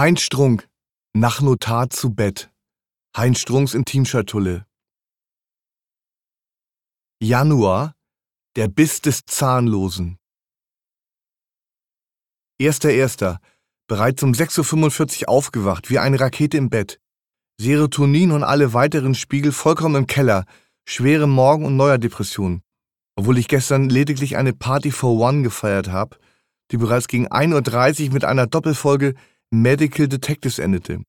Heinz Strunk, nach Notar zu Bett. Heinz Strunks Intimschatulle. Januar, der Biss des Zahnlosen. Erster Erster, bereits um 6.45 Uhr aufgewacht, wie eine Rakete im Bett. Serotonin und alle weiteren Spiegel vollkommen im Keller, schwere Morgen- und Neuerdepression. Obwohl ich gestern lediglich eine Party for One gefeiert habe, die bereits gegen 1.30 Uhr mit einer Doppelfolge Medical Detectives endete.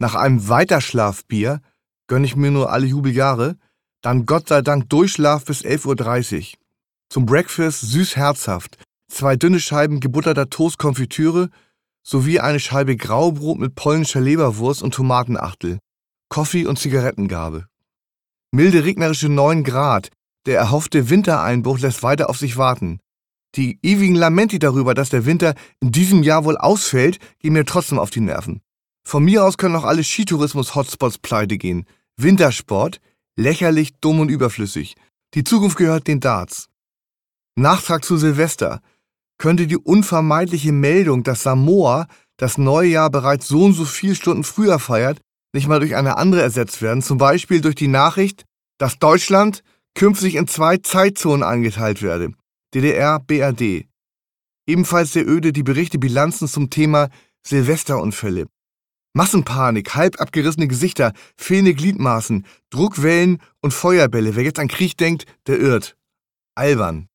Nach einem Weiterschlafbier gönne ich mir nur alle Jubeljahre, dann Gott sei Dank Durchschlaf bis 11.30 Uhr. Zum Breakfast süß herzhaft, zwei dünne Scheiben gebutterter Toastkonfitüre sowie eine Scheibe Graubrot mit polnischer Leberwurst und Tomatenachtel, Kaffee und Zigarettengabe. Milde regnerische 9 Grad, der erhoffte Wintereinbruch lässt weiter auf sich warten. Die ewigen Lamenti darüber, dass der Winter in diesem Jahr wohl ausfällt, gehen mir trotzdem auf die Nerven. Von mir aus können auch alle Skitourismus-Hotspots pleite gehen. Wintersport, lächerlich, dumm und überflüssig. Die Zukunft gehört den Darts. Nachtrag zu Silvester. Könnte die unvermeidliche Meldung, dass Samoa das neue Jahr bereits so und so viele Stunden früher feiert, nicht mal durch eine andere ersetzt werden, zum Beispiel durch die Nachricht, dass Deutschland künftig in zwei Zeitzonen eingeteilt werde. DDR, BRD. Ebenfalls sehr öde die Berichte Bilanzen zum Thema Silvesterunfälle. Massenpanik, halb abgerissene Gesichter, fehlende Gliedmaßen, Druckwellen und Feuerbälle. Wer jetzt an Krieg denkt, der irrt. Albern.